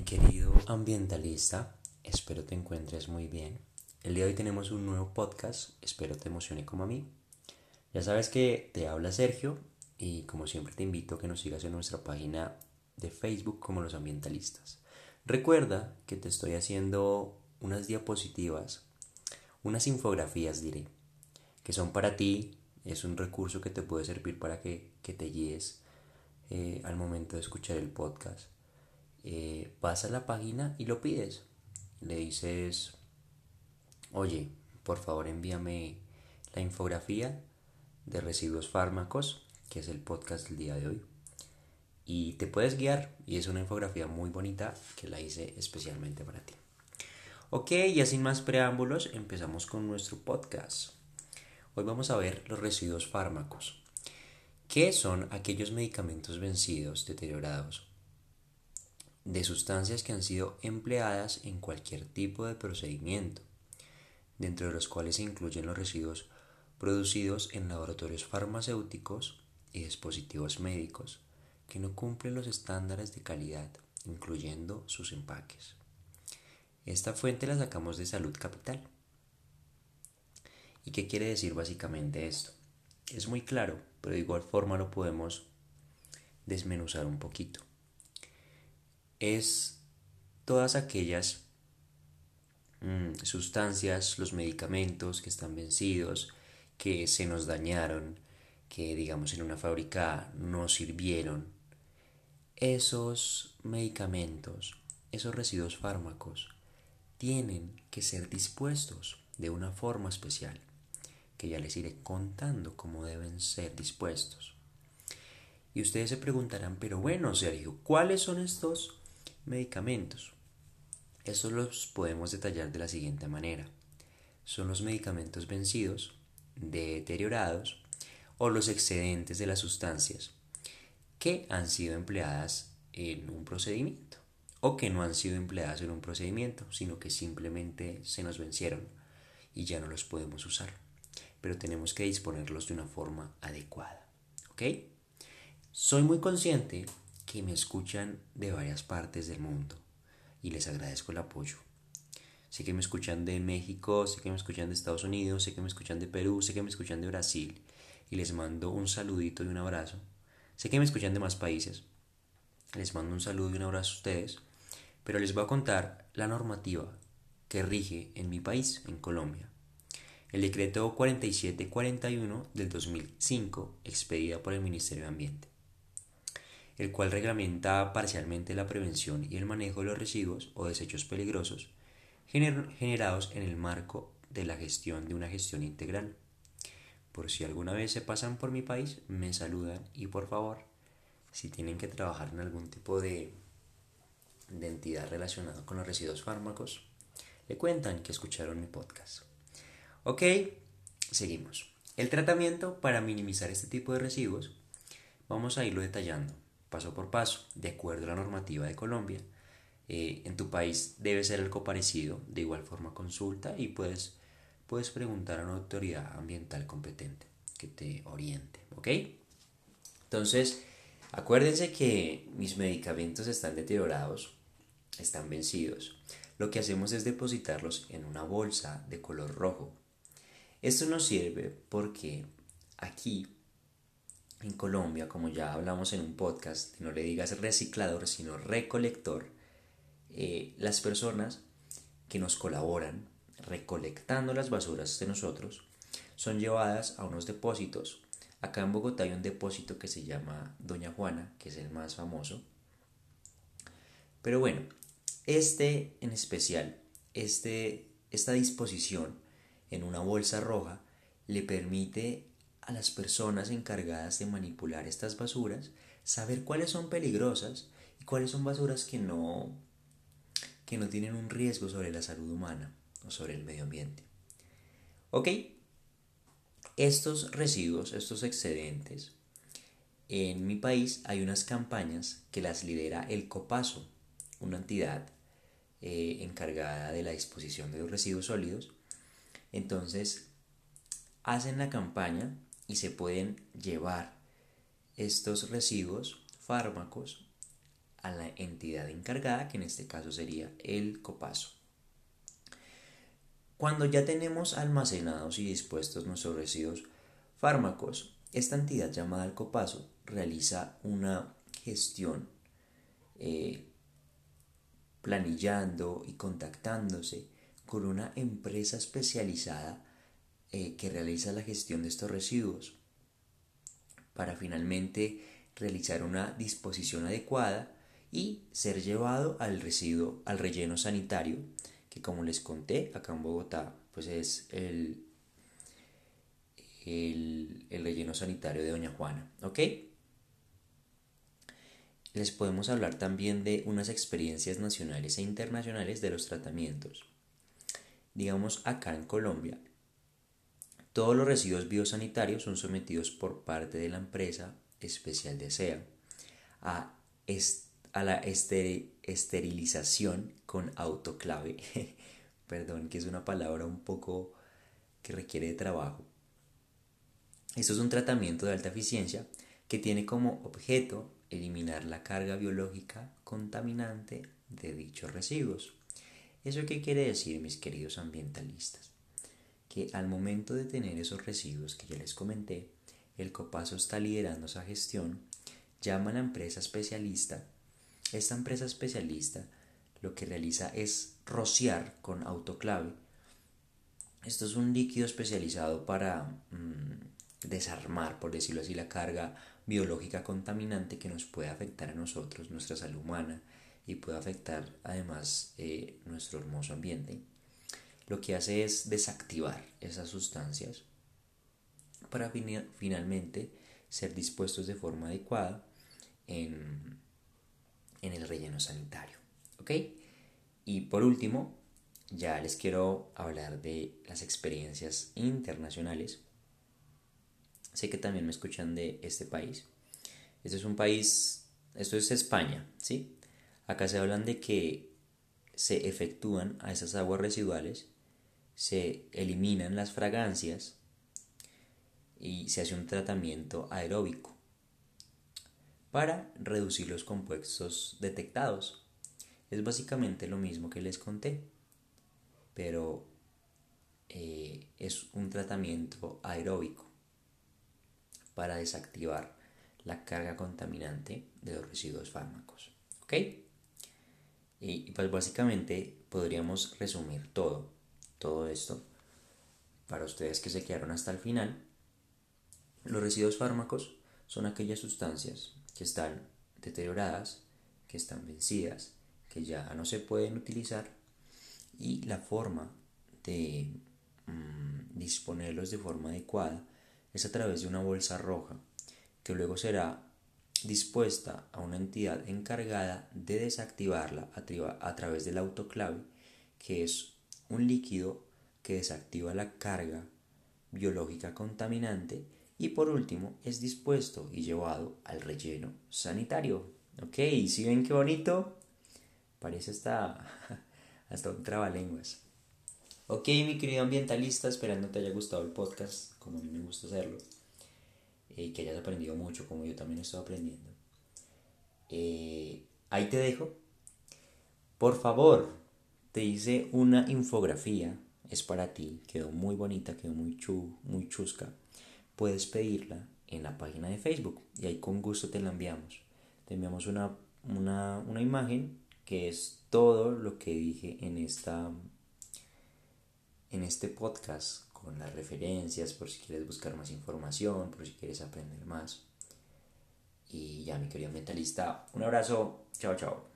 mi querido ambientalista, espero te encuentres muy bien. El día de hoy tenemos un nuevo podcast, espero te emocione como a mí. Ya sabes que te habla Sergio y como siempre te invito a que nos sigas en nuestra página de Facebook como los ambientalistas. Recuerda que te estoy haciendo unas diapositivas, unas infografías diré, que son para ti, es un recurso que te puede servir para que, te guíes eh, al momento de escuchar el podcast eh, vas a la página y lo pides. Le dices, oye, por favor envíame la infografía de residuos fármacos, que es el podcast del día de hoy. Y te puedes guiar y es una infografía muy bonita que la hice especialmente para ti. Ok, ya sin más preámbulos, empezamos con nuestro podcast. Hoy vamos a ver los residuos fármacos. ¿Qué son aquellos medicamentos vencidos, deteriorados de sustancias que han sido empleadas en cualquier tipo de procedimiento, dentro de los cuales se incluyen los residuos producidos en laboratorios farmacéuticos y dispositivos médicos que no cumplen los estándares de calidad, incluyendo sus empaques. Esta fuente la sacamos de Salud Capital. ¿Y qué quiere decir básicamente esto? Es muy claro, pero de igual forma lo podemos desmenuzar un poquito es todas aquellas mm, sustancias, los medicamentos que están vencidos, que se nos dañaron, que digamos en una fábrica no sirvieron. Esos medicamentos, esos residuos fármacos, tienen que ser dispuestos de una forma especial, que ya les iré contando cómo deben ser dispuestos. Y ustedes se preguntarán, pero bueno, Sergio, ¿cuáles son estos Medicamentos. Estos los podemos detallar de la siguiente manera. Son los medicamentos vencidos, deteriorados o los excedentes de las sustancias que han sido empleadas en un procedimiento o que no han sido empleadas en un procedimiento, sino que simplemente se nos vencieron y ya no los podemos usar. Pero tenemos que disponerlos de una forma adecuada. ¿Ok? Soy muy consciente que me escuchan de varias partes del mundo y les agradezco el apoyo. Sé que me escuchan de México, sé que me escuchan de Estados Unidos, sé que me escuchan de Perú, sé que me escuchan de Brasil y les mando un saludito y un abrazo. Sé que me escuchan de más países. Les mando un saludo y un abrazo a ustedes, pero les voy a contar la normativa que rige en mi país, en Colombia. El decreto 4741 del 2005, expedida por el Ministerio de Ambiente el cual reglamenta parcialmente la prevención y el manejo de los residuos o desechos peligrosos generados en el marco de la gestión de una gestión integral. Por si alguna vez se pasan por mi país, me saludan y por favor, si tienen que trabajar en algún tipo de, de entidad relacionada con los residuos fármacos, le cuentan que escucharon mi podcast. Ok, seguimos. El tratamiento para minimizar este tipo de residuos, vamos a irlo detallando paso por paso, de acuerdo a la normativa de Colombia. Eh, en tu país debe ser algo parecido, de igual forma consulta y puedes, puedes preguntar a una autoridad ambiental competente que te oriente, ¿ok? Entonces, acuérdense que mis medicamentos están deteriorados, están vencidos. Lo que hacemos es depositarlos en una bolsa de color rojo. Esto nos sirve porque aquí en Colombia, como ya hablamos en un podcast, no le digas reciclador, sino recolector, eh, las personas que nos colaboran recolectando las basuras de nosotros son llevadas a unos depósitos. Acá en Bogotá hay un depósito que se llama Doña Juana, que es el más famoso. Pero bueno, este en especial, este, esta disposición en una bolsa roja le permite a las personas encargadas de manipular estas basuras saber cuáles son peligrosas y cuáles son basuras que no que no tienen un riesgo sobre la salud humana o sobre el medio ambiente. ¿Ok? Estos residuos, estos excedentes, en mi país hay unas campañas que las lidera el COPASO, una entidad eh, encargada de la disposición de los residuos sólidos. Entonces, hacen la campaña y se pueden llevar estos residuos, fármacos, a la entidad encargada, que en este caso sería el copazo. Cuando ya tenemos almacenados y dispuestos nuestros residuos fármacos, esta entidad llamada el copazo realiza una gestión eh, planillando y contactándose con una empresa especializada eh, que realiza la gestión de estos residuos para finalmente realizar una disposición adecuada y ser llevado al residuo, al relleno sanitario, que como les conté, acá en Bogotá, pues es el, el, el relleno sanitario de Doña Juana, ¿ok? Les podemos hablar también de unas experiencias nacionales e internacionales de los tratamientos. Digamos, acá en Colombia, todos los residuos biosanitarios son sometidos por parte de la empresa especial de SEA a, a la esterilización con autoclave. Perdón, que es una palabra un poco que requiere de trabajo. Esto es un tratamiento de alta eficiencia que tiene como objeto eliminar la carga biológica contaminante de dichos residuos. ¿Eso qué quiere decir, mis queridos ambientalistas? Que al momento de tener esos residuos que ya les comenté, el Copaso está liderando esa gestión, llama a empresa especialista. Esta empresa especialista lo que realiza es rociar con autoclave. Esto es un líquido especializado para mm, desarmar, por decirlo así, la carga biológica contaminante que nos puede afectar a nosotros, nuestra salud humana y puede afectar además eh, nuestro hermoso ambiente, lo que hace es desactivar esas sustancias para finalmente ser dispuestos de forma adecuada en, en el relleno sanitario. ¿Ok? Y por último, ya les quiero hablar de las experiencias internacionales Sé que también me escuchan de este país. Este es un país, esto es España, ¿sí? Acá se hablan de que se efectúan a esas aguas residuales, se eliminan las fragancias y se hace un tratamiento aeróbico para reducir los compuestos detectados. Es básicamente lo mismo que les conté, pero eh, es un tratamiento aeróbico para desactivar la carga contaminante de los residuos fármacos. ¿Ok? Y pues básicamente podríamos resumir todo, todo esto para ustedes que se quedaron hasta el final. Los residuos fármacos son aquellas sustancias que están deterioradas, que están vencidas, que ya no se pueden utilizar y la forma de mm, disponerlos de forma adecuada es a través de una bolsa roja, que luego será dispuesta a una entidad encargada de desactivarla a, través del autoclave, que es un líquido que desactiva la carga biológica contaminante y por último es dispuesto y llevado al relleno sanitario. Ok, si ven qué bonito? Parece hasta, hasta un trabalenguas. Ok, mi querido ambientalista, esperando te haya gustado el podcast, como a mí me gusta hacerlo, y eh, que hayas aprendido mucho, como yo también estoy aprendiendo. Eh, ahí te dejo. Por favor, te hice una infografía, es para ti, quedó muy bonita, quedó muy, chu, muy chusca. Puedes pedirla en la página de Facebook y ahí con gusto te la enviamos. Te enviamos una, una, una imagen que es todo lo que dije en esta en este podcast con las referencias por si quieres buscar más información, por si quieres aprender más. Y ya, mi querido mentalista, un abrazo, chao, chao.